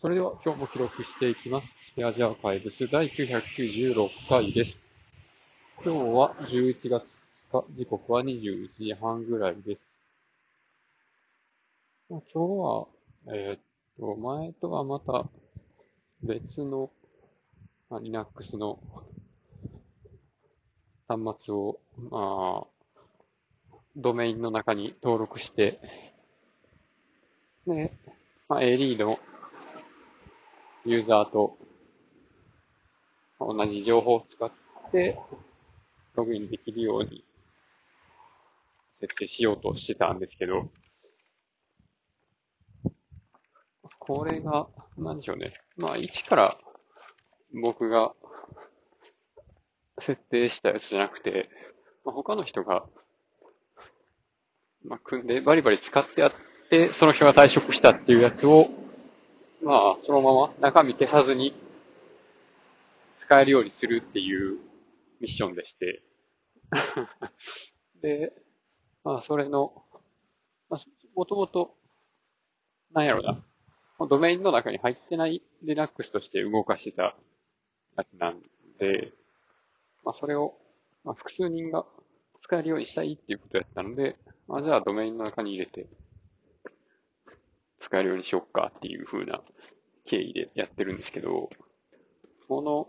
それでは今日も記録していきます。スペアジアアーカイブス第996回です。今日は11月2日、時刻は21時半ぐらいです。今日は、えーっと、前とはまた別の、まあ、Linux の端末を、まあ、ドメインの中に登録して、で、まあ、AD のユーザーと同じ情報を使ってログインできるように設定しようとしてたんですけど、これが、なんでしょうね。まあ、一から僕が設定したやつじゃなくて、まあ、他の人が、まあ、組んでバリバリ使ってやって、その人が退職したっていうやつを、まあ、そのまま中身消さずに使えるようにするっていうミッションでして。で、まあ、それの、まあ、もともと、なんやろな、ドメインの中に入ってない Linux として動かしてたやつなんで、まあ、それを、まあ、複数人が使えるようにしたいっていうことやったので、まあ、じゃあドメインの中に入れて、使えるようにしよっかっていう風な経緯でやってるんですけど、この、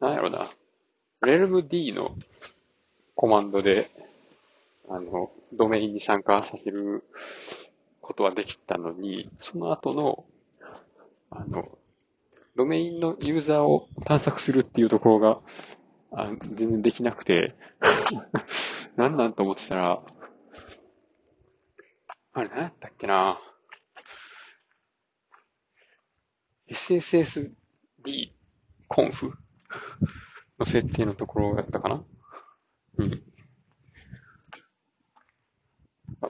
なんやろな、realmd のコマンドで、あの、ドメインに参加させることはできたのに、その後の、あの、ドメインのユーザーを探索するっていうところが、あ全然できなくて、なんなんと思ってたら、あれ、何やったっけな ?SSSD コンフの設定のところやったかなうん。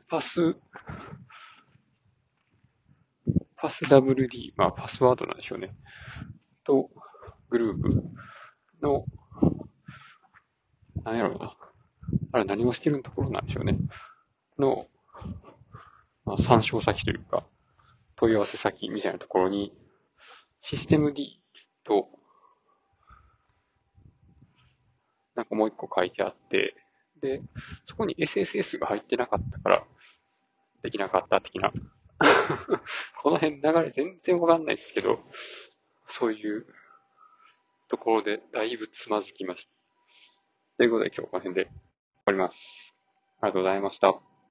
パス、パス WD、まあパスワードなんでしょうね。と、グループの、なんやろうな。あれ何をしてるところなんでしょうね。の、まあ、参照先というか、問い合わせ先みたいなところに、システム D と、なんかもう一個書いてあって、で、そこに SSS が入ってなかったから、できなかった的な。この辺流れ全然わかんないですけど、そういうところでだいぶつまずきました。ということで今日この辺で終わります。ありがとうございました。